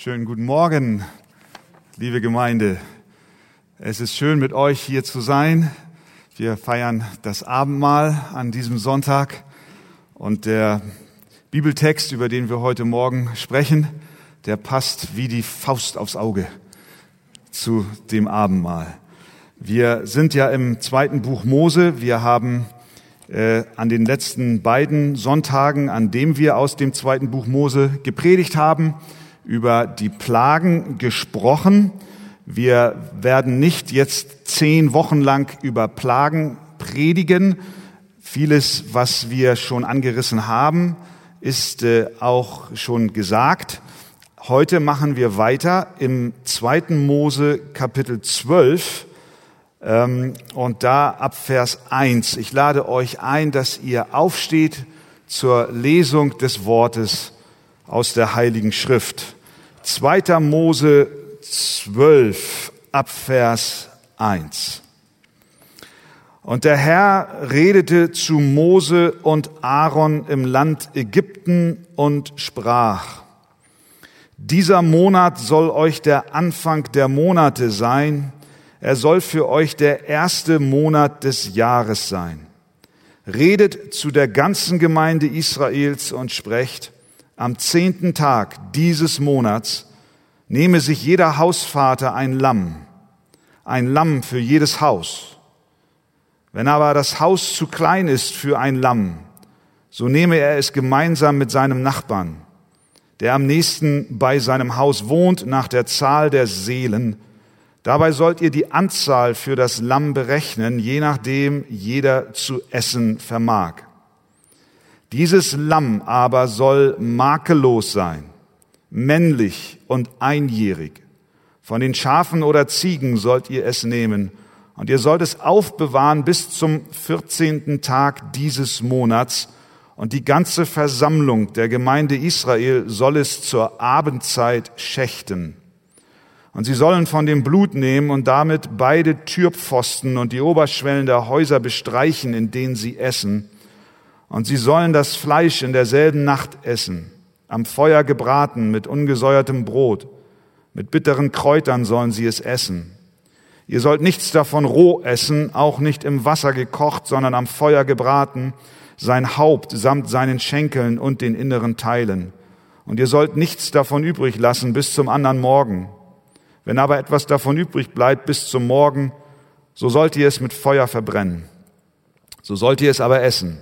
Schönen guten Morgen, liebe Gemeinde. Es ist schön, mit euch hier zu sein. Wir feiern das Abendmahl an diesem Sonntag und der Bibeltext, über den wir heute Morgen sprechen, der passt wie die Faust aufs Auge zu dem Abendmahl. Wir sind ja im zweiten Buch Mose. Wir haben äh, an den letzten beiden Sonntagen, an dem wir aus dem zweiten Buch Mose gepredigt haben, über die Plagen gesprochen. Wir werden nicht jetzt zehn Wochen lang über Plagen predigen. Vieles, was wir schon angerissen haben, ist äh, auch schon gesagt. Heute machen wir weiter im zweiten Mose Kapitel 12 ähm, und da ab Vers 1. Ich lade euch ein, dass ihr aufsteht zur Lesung des Wortes aus der Heiligen Schrift. 2. Mose 12 ab Vers 1. Und der Herr redete zu Mose und Aaron im Land Ägypten und sprach, dieser Monat soll euch der Anfang der Monate sein, er soll für euch der erste Monat des Jahres sein. Redet zu der ganzen Gemeinde Israels und sprecht, am zehnten Tag dieses Monats nehme sich jeder Hausvater ein Lamm, ein Lamm für jedes Haus. Wenn aber das Haus zu klein ist für ein Lamm, so nehme er es gemeinsam mit seinem Nachbarn, der am nächsten bei seinem Haus wohnt, nach der Zahl der Seelen. Dabei sollt ihr die Anzahl für das Lamm berechnen, je nachdem jeder zu essen vermag. Dieses Lamm aber soll makellos sein, männlich und einjährig. Von den Schafen oder Ziegen sollt ihr es nehmen, und ihr sollt es aufbewahren bis zum 14. Tag dieses Monats, und die ganze Versammlung der Gemeinde Israel soll es zur Abendzeit schächten. Und sie sollen von dem Blut nehmen und damit beide Türpfosten und die Oberschwellen der Häuser bestreichen, in denen sie essen, und sie sollen das Fleisch in derselben Nacht essen, am Feuer gebraten mit ungesäuertem Brot, mit bitteren Kräutern sollen sie es essen. Ihr sollt nichts davon roh essen, auch nicht im Wasser gekocht, sondern am Feuer gebraten, sein Haupt samt seinen Schenkeln und den inneren Teilen. Und ihr sollt nichts davon übrig lassen bis zum anderen Morgen. Wenn aber etwas davon übrig bleibt bis zum Morgen, so sollt ihr es mit Feuer verbrennen. So sollt ihr es aber essen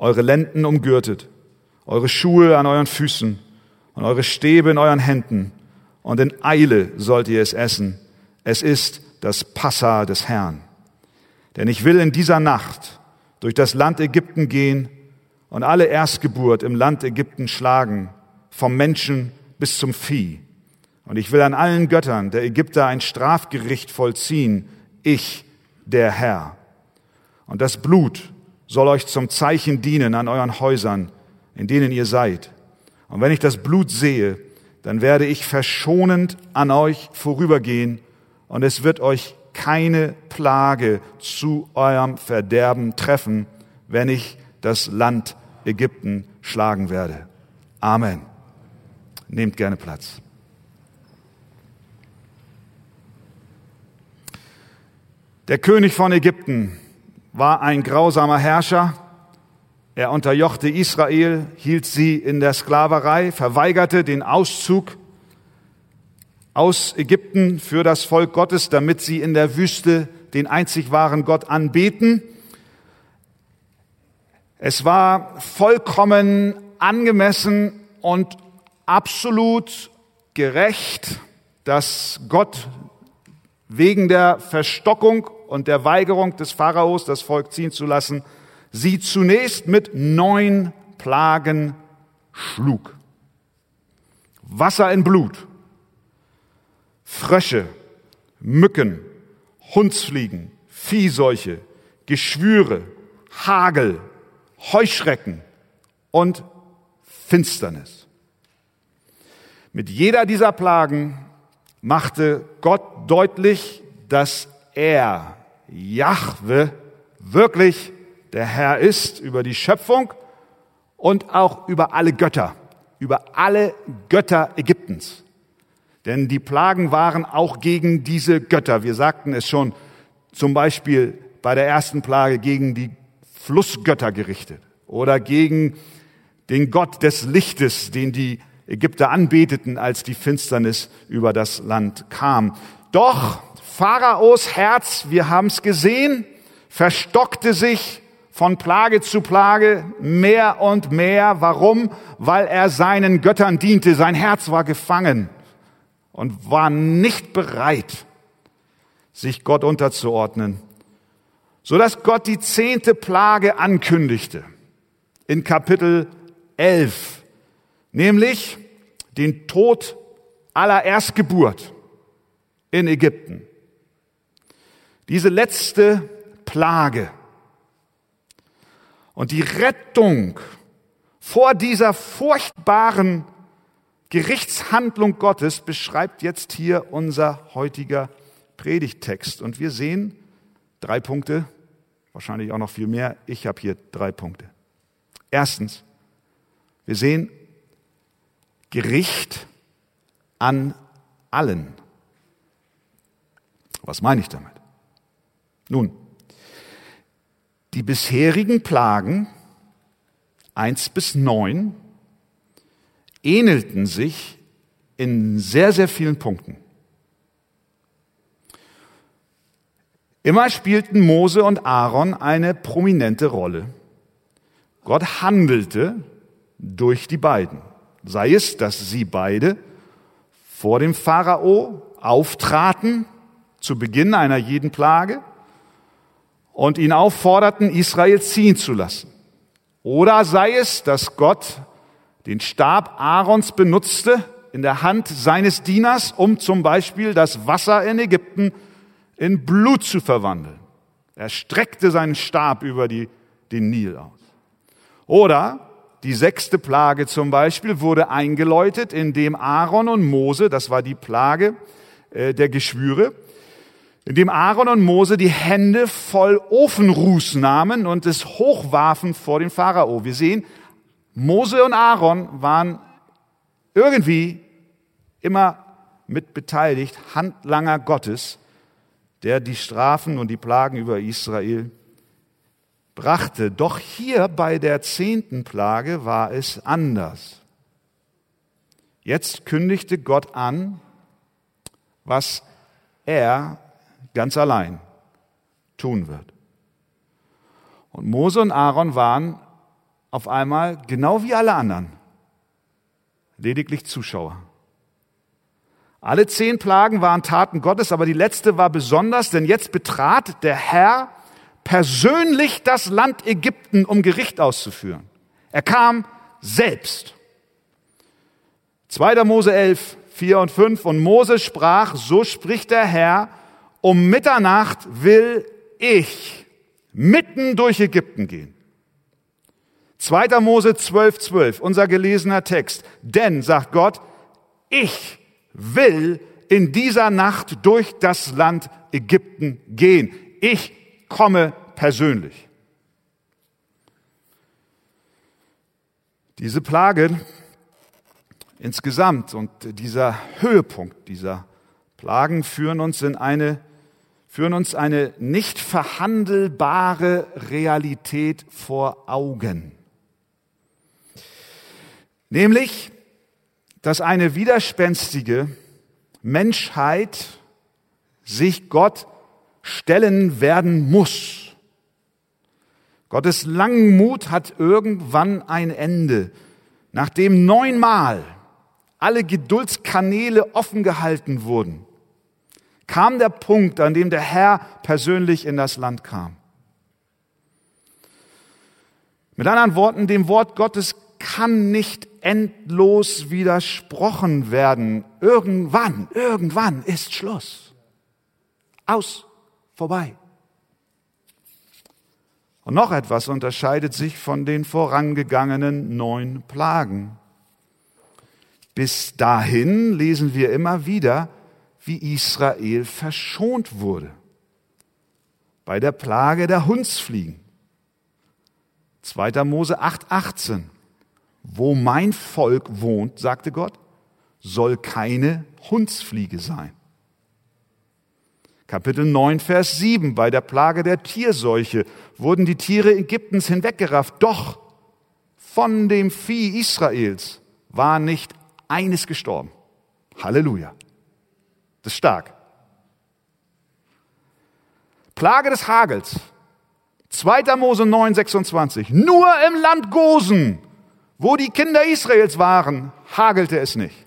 eure Lenden umgürtet, eure Schuhe an euren Füßen und eure Stäbe in euren Händen, und in Eile sollt ihr es essen. Es ist das Passa des Herrn. Denn ich will in dieser Nacht durch das Land Ägypten gehen und alle Erstgeburt im Land Ägypten schlagen, vom Menschen bis zum Vieh. Und ich will an allen Göttern der Ägypter ein Strafgericht vollziehen, ich, der Herr. Und das Blut soll euch zum Zeichen dienen an euren Häusern, in denen ihr seid. Und wenn ich das Blut sehe, dann werde ich verschonend an euch vorübergehen und es wird euch keine Plage zu eurem Verderben treffen, wenn ich das Land Ägypten schlagen werde. Amen. Nehmt gerne Platz. Der König von Ägypten war ein grausamer Herrscher. Er unterjochte Israel, hielt sie in der Sklaverei, verweigerte den Auszug aus Ägypten für das Volk Gottes, damit sie in der Wüste den einzig wahren Gott anbeten. Es war vollkommen angemessen und absolut gerecht, dass Gott wegen der Verstockung und der Weigerung des Pharaos, das Volk ziehen zu lassen, sie zunächst mit neun Plagen schlug. Wasser in Blut, Frösche, Mücken, Hundsfliegen, Viehseuche, Geschwüre, Hagel, Heuschrecken und Finsternis. Mit jeder dieser Plagen machte Gott deutlich, dass er Jahwe wirklich der Herr ist über die Schöpfung und auch über alle Götter, über alle Götter Ägyptens. Denn die Plagen waren auch gegen diese Götter. Wir sagten es schon zum Beispiel bei der ersten Plage gegen die Flussgötter gerichtet oder gegen den Gott des Lichtes, den die Ägypter anbeteten, als die Finsternis über das Land kam. Doch Pharaos Herz, wir haben es gesehen, verstockte sich von Plage zu Plage mehr und mehr. Warum? Weil er seinen Göttern diente. Sein Herz war gefangen und war nicht bereit, sich Gott unterzuordnen, so dass Gott die zehnte Plage ankündigte in Kapitel 11, nämlich den Tod aller Erstgeburt in Ägypten. Diese letzte Plage und die Rettung vor dieser furchtbaren Gerichtshandlung Gottes beschreibt jetzt hier unser heutiger Predigttext. Und wir sehen drei Punkte, wahrscheinlich auch noch viel mehr. Ich habe hier drei Punkte. Erstens, wir sehen Gericht an allen. Was meine ich damit? Nun, die bisherigen Plagen eins bis neun ähnelten sich in sehr, sehr vielen Punkten. Immer spielten Mose und Aaron eine prominente Rolle. Gott handelte durch die beiden. Sei es, dass sie beide vor dem Pharao auftraten zu Beginn einer jeden Plage und ihn aufforderten, Israel ziehen zu lassen. Oder sei es, dass Gott den Stab Aarons benutzte in der Hand seines Dieners, um zum Beispiel das Wasser in Ägypten in Blut zu verwandeln. Er streckte seinen Stab über die, den Nil aus. Oder die sechste Plage zum Beispiel wurde eingeläutet, indem Aaron und Mose, das war die Plage äh, der Geschwüre, indem Aaron und Mose die Hände voll Ofenruß nahmen und es hochwarfen vor den Pharao. Wir sehen, Mose und Aaron waren irgendwie immer mit beteiligt, Handlanger Gottes, der die Strafen und die Plagen über Israel brachte. Doch hier bei der zehnten Plage war es anders. Jetzt kündigte Gott an, was er ganz allein tun wird. Und Mose und Aaron waren auf einmal, genau wie alle anderen, lediglich Zuschauer. Alle zehn Plagen waren Taten Gottes, aber die letzte war besonders, denn jetzt betrat der Herr persönlich das Land Ägypten, um Gericht auszuführen. Er kam selbst. 2. Mose 11, 4 und 5. Und Mose sprach, so spricht der Herr, um Mitternacht will ich mitten durch Ägypten gehen 2. Mose 12, 12, unser gelesener Text. Denn, sagt Gott, ich will in dieser Nacht durch das Land Ägypten gehen. Ich komme persönlich. Diese Plage insgesamt und dieser Höhepunkt dieser Plagen führen uns in eine führen uns eine nicht verhandelbare Realität vor Augen. Nämlich, dass eine widerspenstige Menschheit sich Gott stellen werden muss. Gottes Langmut hat irgendwann ein Ende. Nachdem neunmal alle Geduldskanäle offen gehalten wurden, kam der Punkt, an dem der Herr persönlich in das Land kam. Mit anderen Worten, dem Wort Gottes kann nicht endlos widersprochen werden. Irgendwann, irgendwann ist Schluss. Aus, vorbei. Und noch etwas unterscheidet sich von den vorangegangenen neun Plagen. Bis dahin lesen wir immer wieder, wie Israel verschont wurde. Bei der Plage der Hundsfliegen. 2. Mose 8, 18. Wo mein Volk wohnt, sagte Gott, soll keine Hundsfliege sein. Kapitel 9, Vers 7. Bei der Plage der Tierseuche wurden die Tiere Ägyptens hinweggerafft. Doch von dem Vieh Israels war nicht eines gestorben. Halleluja. Das ist stark. Plage des Hagels. 2. Mose 9, 26. Nur im Land Gosen, wo die Kinder Israels waren, hagelte es nicht.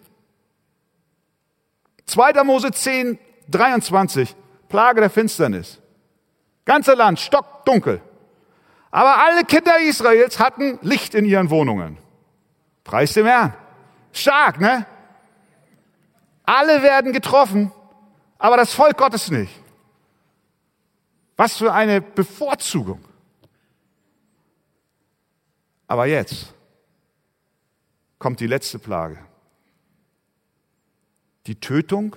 2. Mose 10, 23. Plage der Finsternis. Ganze Land stockdunkel. Aber alle Kinder Israels hatten Licht in ihren Wohnungen. Preis dem Herrn. Stark, ne? Alle werden getroffen, aber das Volk Gottes nicht. Was für eine Bevorzugung. Aber jetzt kommt die letzte Plage. Die Tötung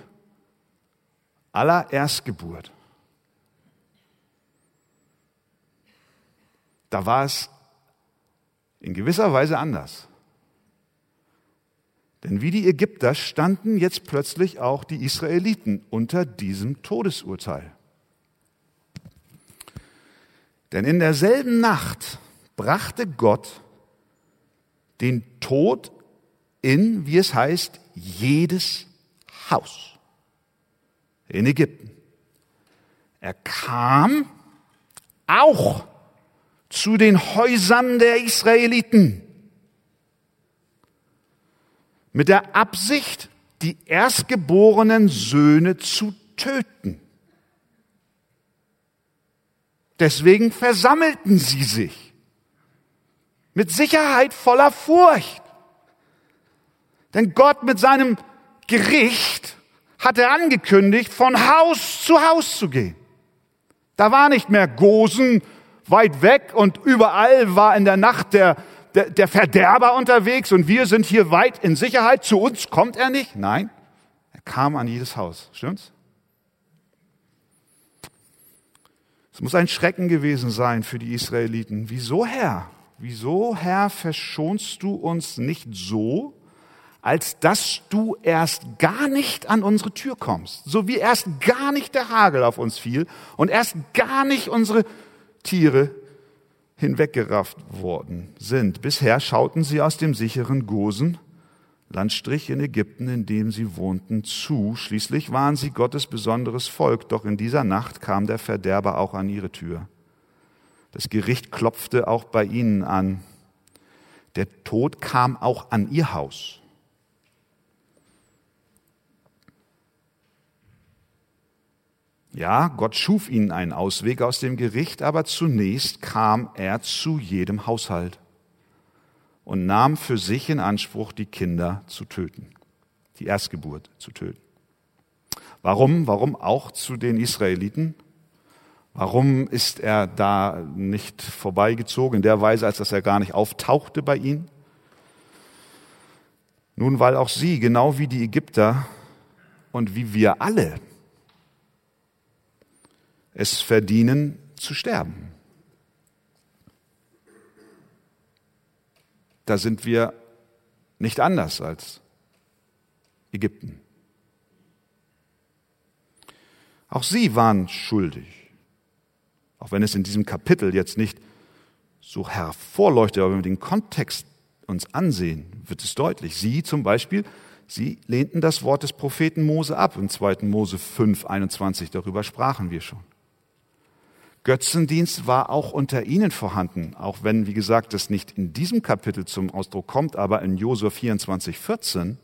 aller Erstgeburt. Da war es in gewisser Weise anders. Denn wie die Ägypter standen jetzt plötzlich auch die Israeliten unter diesem Todesurteil. Denn in derselben Nacht brachte Gott den Tod in, wie es heißt, jedes Haus in Ägypten. Er kam auch zu den Häusern der Israeliten mit der Absicht, die erstgeborenen Söhne zu töten. Deswegen versammelten sie sich mit Sicherheit voller Furcht. Denn Gott mit seinem Gericht hat er angekündigt, von Haus zu Haus zu gehen. Da war nicht mehr Gosen weit weg und überall war in der Nacht der, der, der Verderber unterwegs und wir sind hier weit in Sicherheit. Zu uns kommt er nicht. Nein, er kam an jedes Haus. Stimmt's? Es muss ein Schrecken gewesen sein für die Israeliten. Wieso, Herr? Wieso, Herr, verschonst du uns nicht so, als dass du erst gar nicht an unsere Tür kommst, so wie erst gar nicht der Hagel auf uns fiel und erst gar nicht unsere Tiere hinweggerafft worden sind. Bisher schauten sie aus dem sicheren Gosen, Landstrich in Ägypten, in dem sie wohnten, zu. Schließlich waren sie Gottes besonderes Volk, doch in dieser Nacht kam der Verderber auch an ihre Tür. Das Gericht klopfte auch bei ihnen an. Der Tod kam auch an ihr Haus. Ja, Gott schuf ihnen einen Ausweg aus dem Gericht, aber zunächst kam er zu jedem Haushalt und nahm für sich in Anspruch, die Kinder zu töten, die Erstgeburt zu töten. Warum? Warum auch zu den Israeliten? Warum ist er da nicht vorbeigezogen in der Weise, als dass er gar nicht auftauchte bei ihnen? Nun, weil auch sie, genau wie die Ägypter und wie wir alle, es verdienen zu sterben. Da sind wir nicht anders als Ägypten. Auch sie waren schuldig. Auch wenn es in diesem Kapitel jetzt nicht so hervorleuchtet, aber wenn wir den Kontext uns ansehen, wird es deutlich. Sie zum Beispiel, sie lehnten das Wort des Propheten Mose ab. Im 2. Mose 5, 21, darüber sprachen wir schon. Götzendienst war auch unter ihnen vorhanden, auch wenn, wie gesagt, das nicht in diesem Kapitel zum Ausdruck kommt, aber in Josua 24, 14,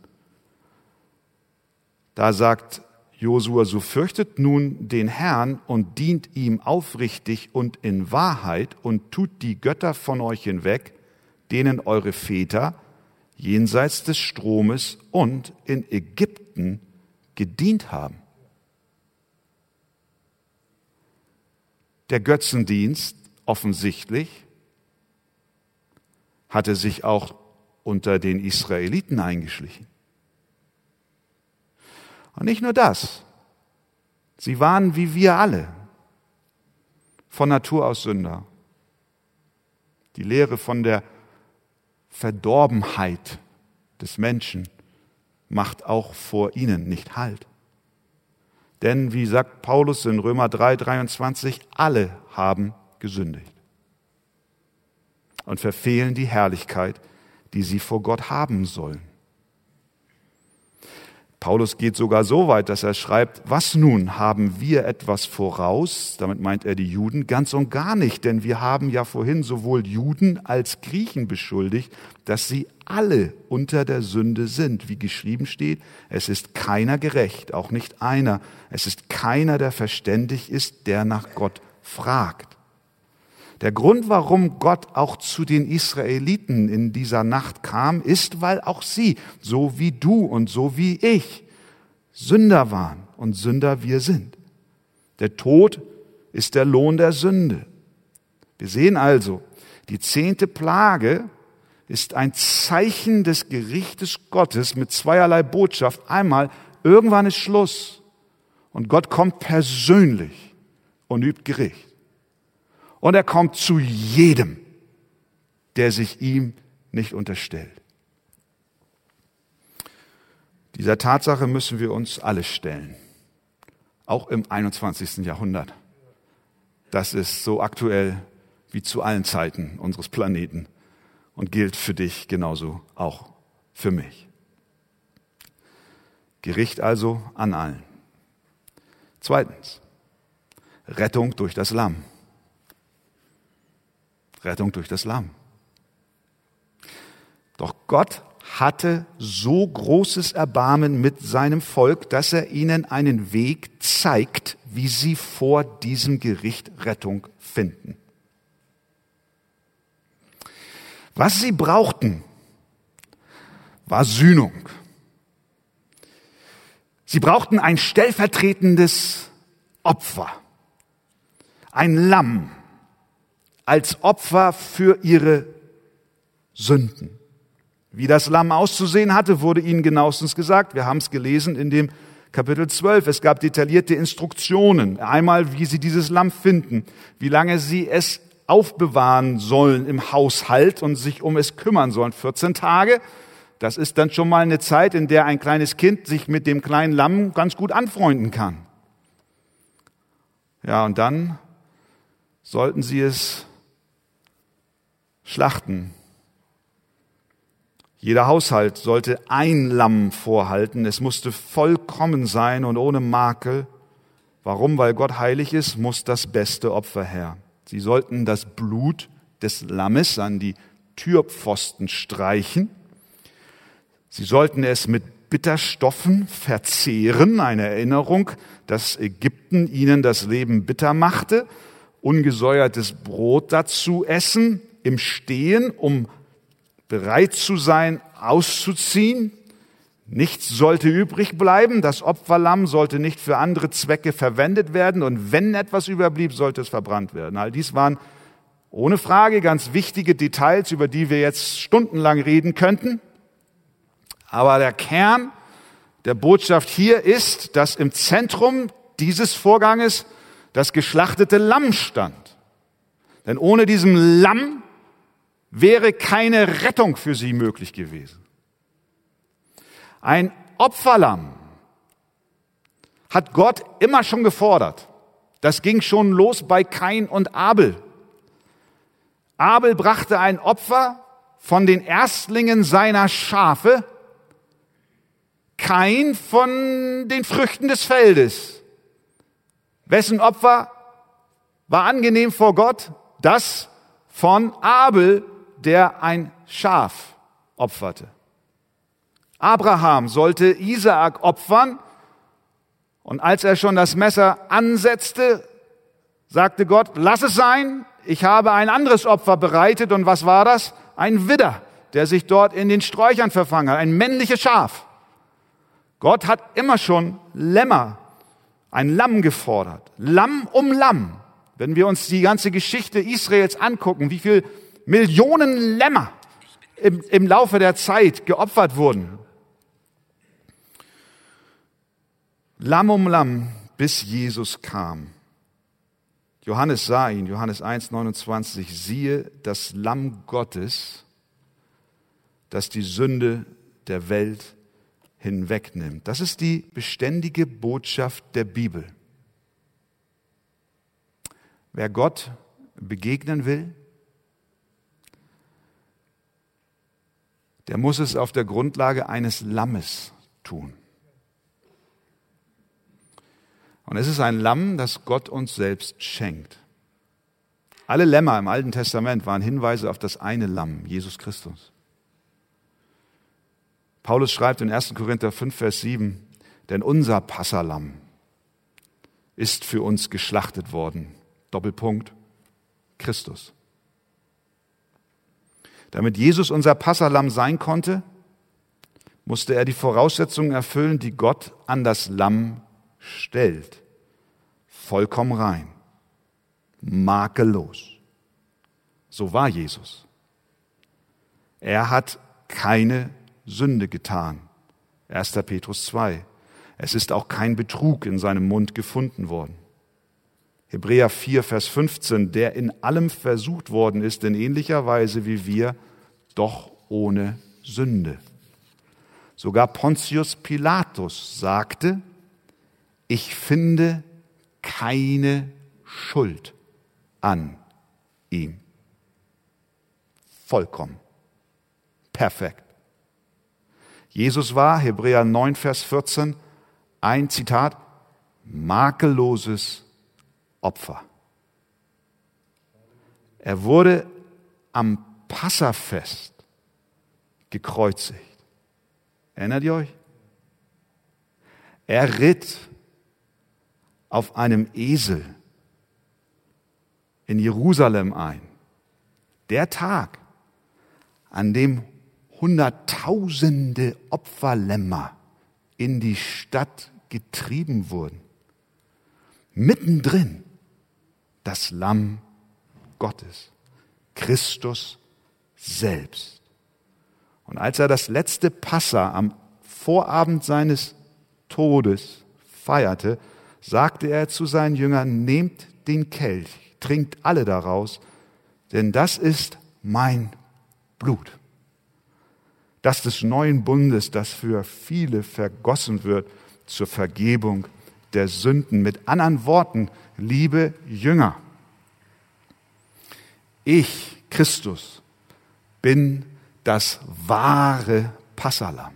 da sagt Josua, so fürchtet nun den Herrn und dient ihm aufrichtig und in Wahrheit und tut die Götter von euch hinweg, denen eure Väter jenseits des Stromes und in Ägypten gedient haben. Der Götzendienst offensichtlich hatte sich auch unter den Israeliten eingeschlichen. Und nicht nur das. Sie waren wie wir alle von Natur aus Sünder. Die Lehre von der Verdorbenheit des Menschen macht auch vor ihnen nicht Halt. Denn wie sagt Paulus in Römer 3, 23, alle haben gesündigt und verfehlen die Herrlichkeit, die sie vor Gott haben sollen. Paulus geht sogar so weit, dass er schreibt, was nun haben wir etwas voraus? Damit meint er die Juden ganz und gar nicht, denn wir haben ja vorhin sowohl Juden als Griechen beschuldigt, dass sie alle unter der Sünde sind. Wie geschrieben steht, es ist keiner gerecht, auch nicht einer. Es ist keiner, der verständig ist, der nach Gott fragt. Der Grund, warum Gott auch zu den Israeliten in dieser Nacht kam, ist, weil auch sie, so wie du und so wie ich, Sünder waren und Sünder wir sind. Der Tod ist der Lohn der Sünde. Wir sehen also, die zehnte Plage ist ein Zeichen des Gerichtes Gottes mit zweierlei Botschaft. Einmal, irgendwann ist Schluss und Gott kommt persönlich und übt Gericht. Und er kommt zu jedem, der sich ihm nicht unterstellt. Dieser Tatsache müssen wir uns alle stellen, auch im 21. Jahrhundert. Das ist so aktuell wie zu allen Zeiten unseres Planeten und gilt für dich genauso auch für mich. Gericht also an allen. Zweitens, Rettung durch das Lamm. Rettung durch das Lamm. Doch Gott hatte so großes Erbarmen mit seinem Volk, dass er ihnen einen Weg zeigt, wie sie vor diesem Gericht Rettung finden. Was sie brauchten, war Sühnung. Sie brauchten ein stellvertretendes Opfer, ein Lamm, als Opfer für ihre Sünden. Wie das Lamm auszusehen hatte, wurde ihnen genauestens gesagt. Wir haben es gelesen in dem Kapitel 12. Es gab detaillierte Instruktionen. Einmal, wie sie dieses Lamm finden, wie lange sie es aufbewahren sollen im Haushalt und sich um es kümmern sollen. 14 Tage. Das ist dann schon mal eine Zeit, in der ein kleines Kind sich mit dem kleinen Lamm ganz gut anfreunden kann. Ja, und dann sollten sie es schlachten. Jeder Haushalt sollte ein Lamm vorhalten. Es musste vollkommen sein und ohne Makel. Warum? Weil Gott heilig ist, muss das beste Opfer her. Sie sollten das Blut des Lammes an die Türpfosten streichen. Sie sollten es mit Bitterstoffen verzehren, eine Erinnerung, dass Ägypten ihnen das Leben bitter machte, ungesäuertes Brot dazu essen, im Stehen, um bereit zu sein, auszuziehen. Nichts sollte übrig bleiben. Das Opferlamm sollte nicht für andere Zwecke verwendet werden. Und wenn etwas überblieb, sollte es verbrannt werden. All dies waren ohne Frage ganz wichtige Details, über die wir jetzt stundenlang reden könnten. Aber der Kern der Botschaft hier ist, dass im Zentrum dieses Vorganges das geschlachtete Lamm stand. Denn ohne diesem Lamm wäre keine Rettung für sie möglich gewesen. Ein Opferlamm hat Gott immer schon gefordert. Das ging schon los bei Kain und Abel. Abel brachte ein Opfer von den Erstlingen seiner Schafe, Kain von den Früchten des Feldes. Wessen Opfer war angenehm vor Gott? Das von Abel, der ein Schaf opferte. Abraham sollte Isaak opfern und als er schon das Messer ansetzte, sagte Gott, lass es sein, ich habe ein anderes Opfer bereitet und was war das? Ein Widder, der sich dort in den Sträuchern verfangen hat, ein männliches Schaf. Gott hat immer schon Lämmer, ein Lamm gefordert, Lamm um Lamm. Wenn wir uns die ganze Geschichte Israels angucken, wie viel Millionen Lämmer im, im Laufe der Zeit geopfert wurden. Lamm um Lamm, bis Jesus kam. Johannes sah ihn, Johannes 1, 29, siehe das Lamm Gottes, das die Sünde der Welt hinwegnimmt. Das ist die beständige Botschaft der Bibel. Wer Gott begegnen will, der muss es auf der Grundlage eines Lammes tun. Und es ist ein Lamm, das Gott uns selbst schenkt. Alle Lämmer im Alten Testament waren Hinweise auf das eine Lamm, Jesus Christus. Paulus schreibt in 1. Korinther 5, Vers 7, denn unser Passalam ist für uns geschlachtet worden. Doppelpunkt, Christus. Damit Jesus unser Passalam sein konnte, musste er die Voraussetzungen erfüllen, die Gott an das Lamm stellt. Vollkommen rein, makellos. So war Jesus. Er hat keine Sünde getan. 1. Petrus 2. Es ist auch kein Betrug in seinem Mund gefunden worden. Hebräer 4, Vers 15, der in allem versucht worden ist, in ähnlicher Weise wie wir, doch ohne Sünde. Sogar Pontius Pilatus sagte, ich finde keine Schuld an ihm. Vollkommen. Perfekt. Jesus war, Hebräer 9, Vers 14, ein Zitat, makelloses Opfer. Er wurde am Passafest gekreuzigt. Erinnert ihr euch? Er ritt auf einem Esel in Jerusalem ein. Der Tag, an dem Hunderttausende Opferlämmer in die Stadt getrieben wurden. Mittendrin das Lamm Gottes, Christus selbst. Und als er das letzte Passa am Vorabend seines Todes feierte, sagte er zu seinen Jüngern, nehmt den Kelch, trinkt alle daraus, denn das ist mein Blut. Das des neuen Bundes, das für viele vergossen wird zur Vergebung der Sünden. Mit anderen Worten, liebe Jünger, ich, Christus, bin das wahre Passalam.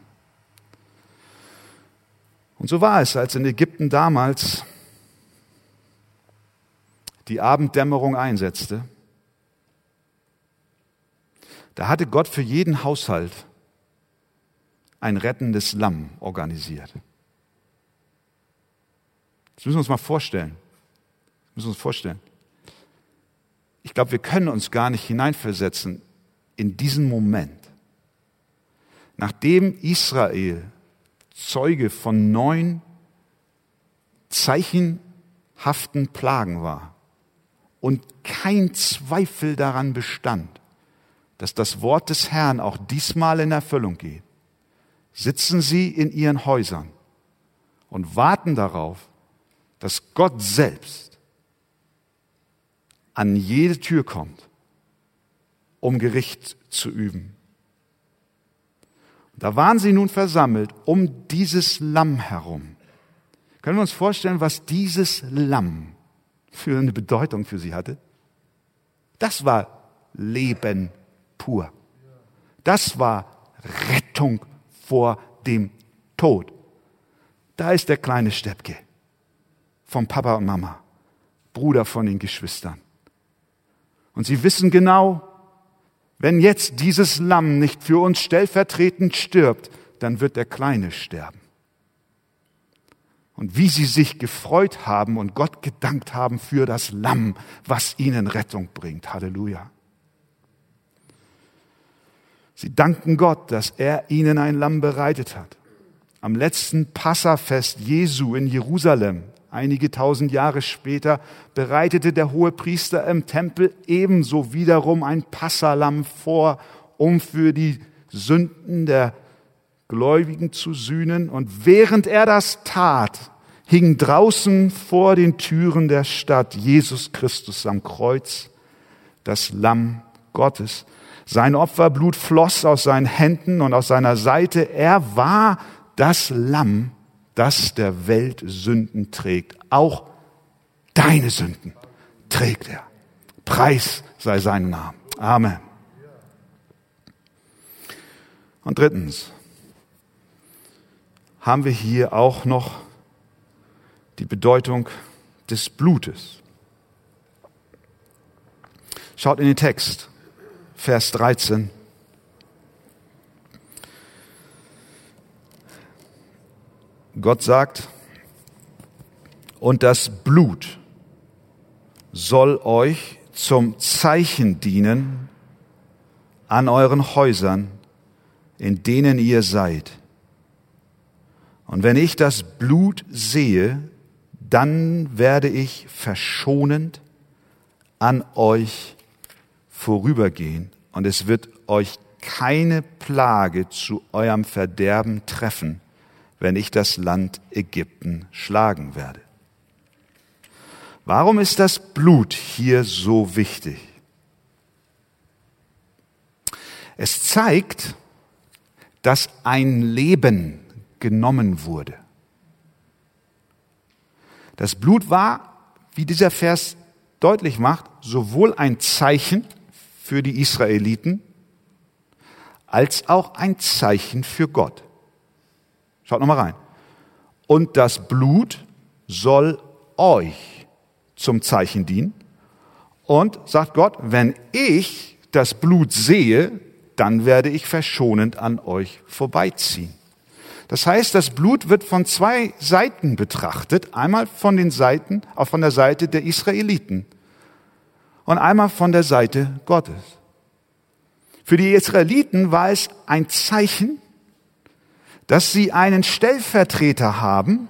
Und so war es, als in Ägypten damals die Abenddämmerung einsetzte. Da hatte Gott für jeden Haushalt ein rettendes Lamm organisiert. Das müssen wir uns mal vorstellen. Das müssen wir uns vorstellen. Ich glaube, wir können uns gar nicht hineinversetzen in diesen Moment. Nachdem Israel Zeuge von neun zeichenhaften Plagen war und kein Zweifel daran bestand, dass das Wort des Herrn auch diesmal in Erfüllung geht, sitzen sie in ihren Häusern und warten darauf, dass Gott selbst an jede Tür kommt, um Gericht zu üben. Da waren sie nun versammelt um dieses Lamm herum. Können wir uns vorstellen, was dieses Lamm für eine Bedeutung für sie hatte? Das war Leben pur. Das war Rettung vor dem Tod. Da ist der kleine Steppke vom Papa und Mama, Bruder von den Geschwistern. Und sie wissen genau, wenn jetzt dieses Lamm nicht für uns stellvertretend stirbt, dann wird der Kleine sterben. Und wie sie sich gefreut haben und Gott gedankt haben für das Lamm, was ihnen Rettung bringt. Halleluja. Sie danken Gott, dass er ihnen ein Lamm bereitet hat. Am letzten Passafest Jesu in Jerusalem Einige tausend Jahre später bereitete der hohe Priester im Tempel ebenso wiederum ein Passalam vor, um für die Sünden der Gläubigen zu sühnen. Und während er das tat, hing draußen vor den Türen der Stadt Jesus Christus am Kreuz, das Lamm Gottes. Sein Opferblut floss aus seinen Händen und aus seiner Seite. Er war das Lamm, das der Welt Sünden trägt. Auch deine Sünden trägt er. Preis sei sein Name. Amen. Und drittens haben wir hier auch noch die Bedeutung des Blutes. Schaut in den Text, Vers 13. Gott sagt, und das Blut soll euch zum Zeichen dienen an euren Häusern, in denen ihr seid. Und wenn ich das Blut sehe, dann werde ich verschonend an euch vorübergehen und es wird euch keine Plage zu eurem Verderben treffen, wenn ich das Land Ägypten schlagen werde. Warum ist das Blut hier so wichtig? Es zeigt, dass ein Leben genommen wurde. Das Blut war, wie dieser Vers deutlich macht, sowohl ein Zeichen für die Israeliten als auch ein Zeichen für Gott. Schaut nochmal rein. Und das Blut soll euch zum Zeichen dienen. Und sagt Gott, wenn ich das Blut sehe, dann werde ich verschonend an euch vorbeiziehen. Das heißt, das Blut wird von zwei Seiten betrachtet. Einmal von den Seiten, auch von der Seite der Israeliten. Und einmal von der Seite Gottes. Für die Israeliten war es ein Zeichen, dass sie einen Stellvertreter haben,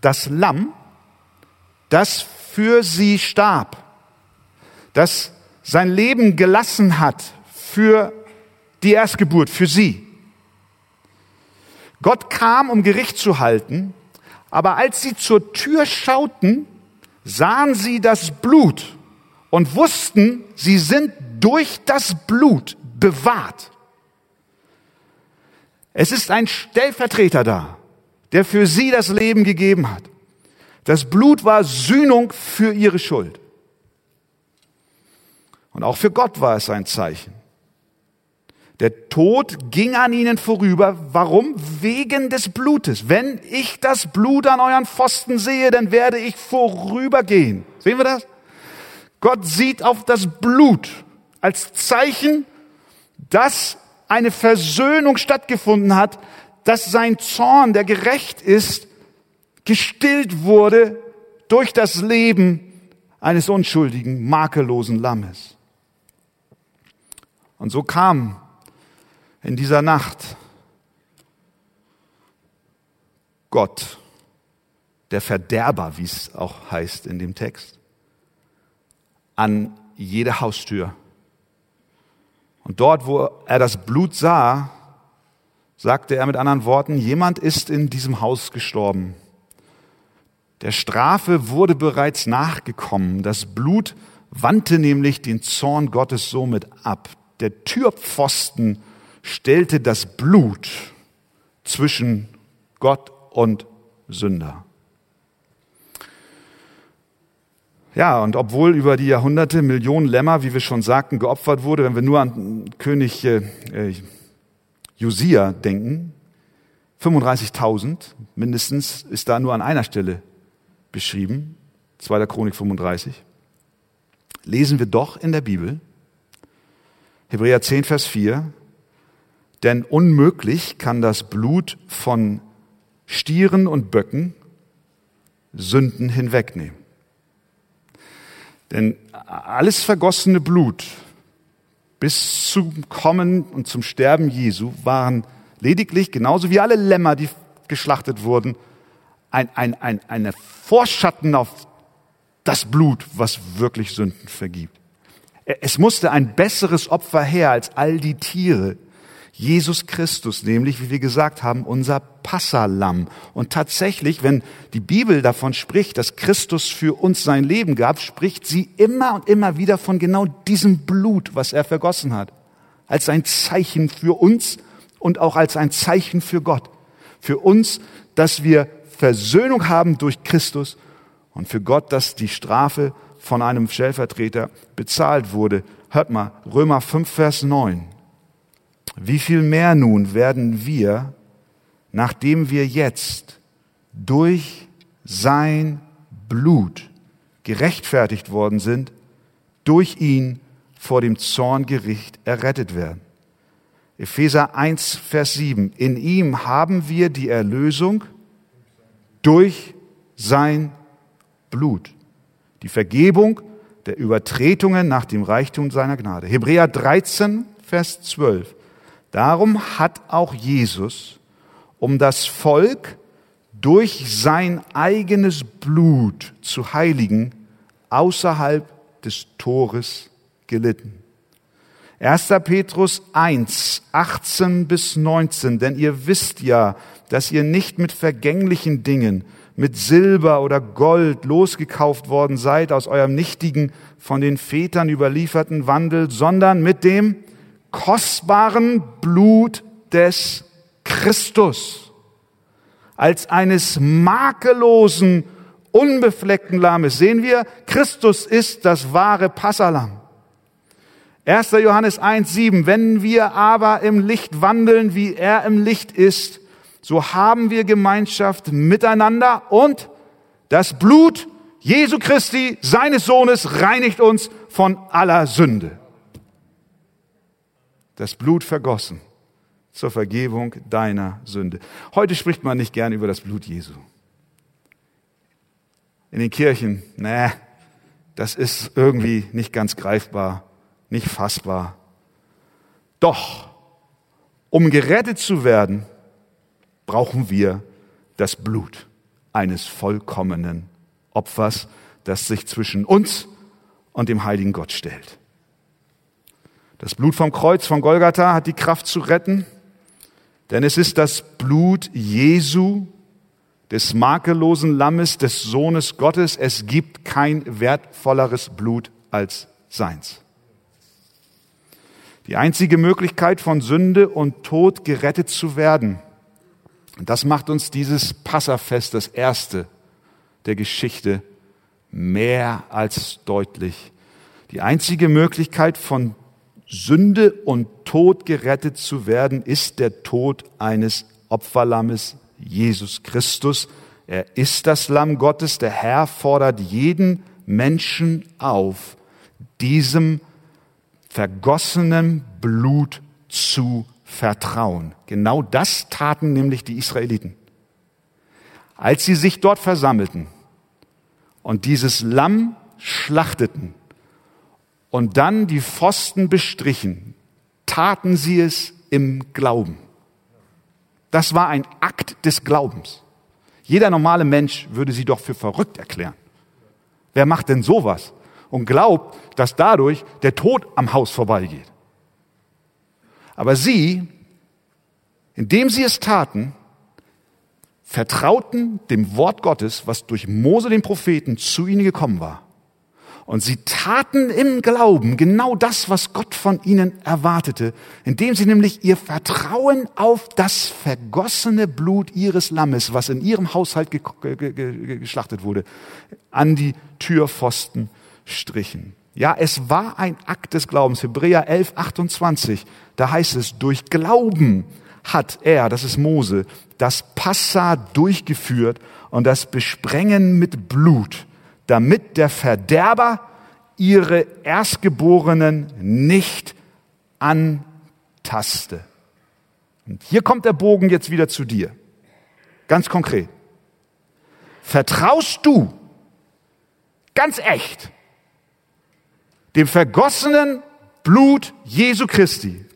das Lamm, das für sie starb, das sein Leben gelassen hat für die Erstgeburt, für sie. Gott kam, um Gericht zu halten, aber als sie zur Tür schauten, sahen sie das Blut und wussten, sie sind durch das Blut bewahrt. Es ist ein Stellvertreter da, der für sie das Leben gegeben hat. Das Blut war Sühnung für ihre Schuld. Und auch für Gott war es ein Zeichen. Der Tod ging an ihnen vorüber. Warum? Wegen des Blutes. Wenn ich das Blut an euren Pfosten sehe, dann werde ich vorübergehen. Sehen wir das? Gott sieht auf das Blut als Zeichen, dass eine Versöhnung stattgefunden hat, dass sein Zorn, der gerecht ist, gestillt wurde durch das Leben eines unschuldigen, makellosen Lammes. Und so kam in dieser Nacht Gott, der Verderber, wie es auch heißt in dem Text, an jede Haustür. Und dort, wo er das Blut sah, sagte er mit anderen Worten, jemand ist in diesem Haus gestorben. Der Strafe wurde bereits nachgekommen. Das Blut wandte nämlich den Zorn Gottes somit ab. Der Türpfosten stellte das Blut zwischen Gott und Sünder. Ja, und obwohl über die Jahrhunderte Millionen Lämmer, wie wir schon sagten, geopfert wurde, wenn wir nur an König äh, Josia denken, 35.000 mindestens ist da nur an einer Stelle beschrieben, 2. Chronik 35, lesen wir doch in der Bibel, Hebräer 10, Vers 4, denn unmöglich kann das Blut von Stieren und Böcken Sünden hinwegnehmen. Denn alles vergossene Blut bis zum Kommen und zum Sterben Jesu waren lediglich, genauso wie alle Lämmer, die geschlachtet wurden, ein, ein, ein, eine Vorschatten auf das Blut, was wirklich Sünden vergibt. Es musste ein besseres Opfer her als all die Tiere, Jesus Christus, nämlich, wie wir gesagt haben, unser Passalam. Und tatsächlich, wenn die Bibel davon spricht, dass Christus für uns sein Leben gab, spricht sie immer und immer wieder von genau diesem Blut, was er vergossen hat. Als ein Zeichen für uns und auch als ein Zeichen für Gott. Für uns, dass wir Versöhnung haben durch Christus und für Gott, dass die Strafe von einem Stellvertreter bezahlt wurde. Hört mal, Römer 5, Vers 9. Wie viel mehr nun werden wir, nachdem wir jetzt durch sein Blut gerechtfertigt worden sind, durch ihn vor dem Zorngericht errettet werden. Epheser 1, Vers 7. In ihm haben wir die Erlösung durch sein Blut. Die Vergebung der Übertretungen nach dem Reichtum seiner Gnade. Hebräer 13, Vers 12. Darum hat auch Jesus, um das Volk durch sein eigenes Blut zu heiligen, außerhalb des Tores gelitten. 1. Petrus 1, 18 bis 19, denn ihr wisst ja, dass ihr nicht mit vergänglichen Dingen, mit Silber oder Gold losgekauft worden seid aus eurem nichtigen, von den Vätern überlieferten Wandel, sondern mit dem kostbaren Blut des Christus, als eines makellosen, unbefleckten Lammes. Sehen wir, Christus ist das wahre Passalam. 1. Johannes 1, 7. Wenn wir aber im Licht wandeln, wie er im Licht ist, so haben wir Gemeinschaft miteinander und das Blut Jesu Christi, seines Sohnes, reinigt uns von aller Sünde. Das Blut vergossen zur Vergebung deiner Sünde. Heute spricht man nicht gern über das Blut Jesu. In den Kirchen, nee, das ist irgendwie nicht ganz greifbar, nicht fassbar. Doch, um gerettet zu werden, brauchen wir das Blut eines vollkommenen Opfers, das sich zwischen uns und dem heiligen Gott stellt. Das Blut vom Kreuz von Golgatha hat die Kraft zu retten, denn es ist das Blut Jesu, des makellosen Lammes, des Sohnes Gottes. Es gibt kein wertvolleres Blut als seins. Die einzige Möglichkeit von Sünde und Tod gerettet zu werden, das macht uns dieses Passafest, das erste der Geschichte, mehr als deutlich. Die einzige Möglichkeit von Sünde und Tod gerettet zu werden, ist der Tod eines Opferlammes, Jesus Christus. Er ist das Lamm Gottes. Der Herr fordert jeden Menschen auf, diesem vergossenen Blut zu vertrauen. Genau das taten nämlich die Israeliten. Als sie sich dort versammelten und dieses Lamm schlachteten und dann die Pfosten bestrichen, taten sie es im Glauben. Das war ein Akt des Glaubens. Jeder normale Mensch würde sie doch für verrückt erklären. Wer macht denn sowas und glaubt, dass dadurch der Tod am Haus vorbeigeht? Aber sie, indem sie es taten, vertrauten dem Wort Gottes, was durch Mose den Propheten zu ihnen gekommen war. Und sie taten im Glauben genau das, was Gott von ihnen erwartete, indem sie nämlich ihr Vertrauen auf das vergossene Blut ihres Lammes, was in ihrem Haushalt geschlachtet wurde, an die Türpfosten strichen. Ja, es war ein Akt des Glaubens. Hebräer 11, 28, da heißt es, durch Glauben hat er, das ist Mose, das Passa durchgeführt und das Besprengen mit Blut damit der Verderber ihre Erstgeborenen nicht antaste. Und hier kommt der Bogen jetzt wieder zu dir. Ganz konkret. Vertraust du ganz echt dem vergossenen Blut Jesu Christi,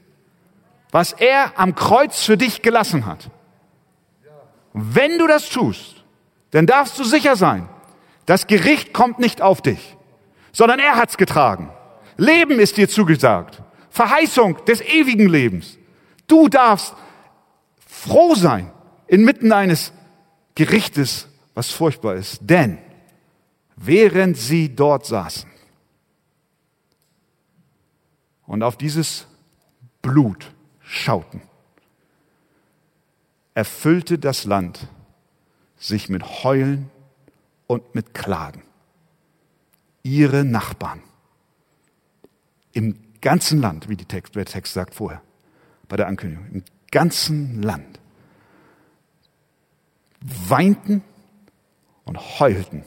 was er am Kreuz für dich gelassen hat? Wenn du das tust, dann darfst du sicher sein, das Gericht kommt nicht auf dich, sondern er hat's getragen. Leben ist dir zugesagt. Verheißung des ewigen Lebens. Du darfst froh sein inmitten eines Gerichtes, was furchtbar ist. Denn während sie dort saßen und auf dieses Blut schauten, erfüllte das Land sich mit Heulen und mit Klagen. Ihre Nachbarn im ganzen Land, wie Text, der Text sagt vorher, bei der Ankündigung, im ganzen Land weinten und heulten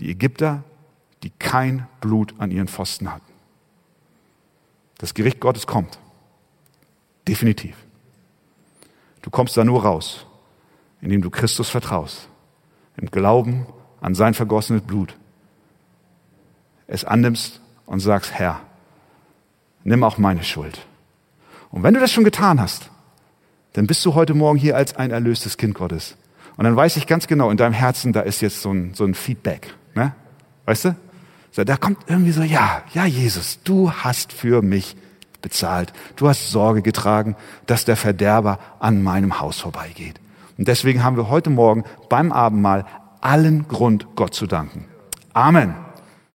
die Ägypter, die kein Blut an ihren Pfosten hatten. Das Gericht Gottes kommt. Definitiv. Du kommst da nur raus, indem du Christus vertraust, im Glauben an sein vergossenes Blut, es annimmst und sagst, Herr, nimm auch meine Schuld. Und wenn du das schon getan hast, dann bist du heute Morgen hier als ein erlöstes Kind Gottes. Und dann weiß ich ganz genau, in deinem Herzen, da ist jetzt so ein, so ein Feedback. Ne? Weißt du? So, da kommt irgendwie so, ja, ja, Jesus, du hast für mich bezahlt. Du hast Sorge getragen, dass der Verderber an meinem Haus vorbeigeht. Und deswegen haben wir heute Morgen beim Abendmahl allen Grund, Gott zu danken. Amen.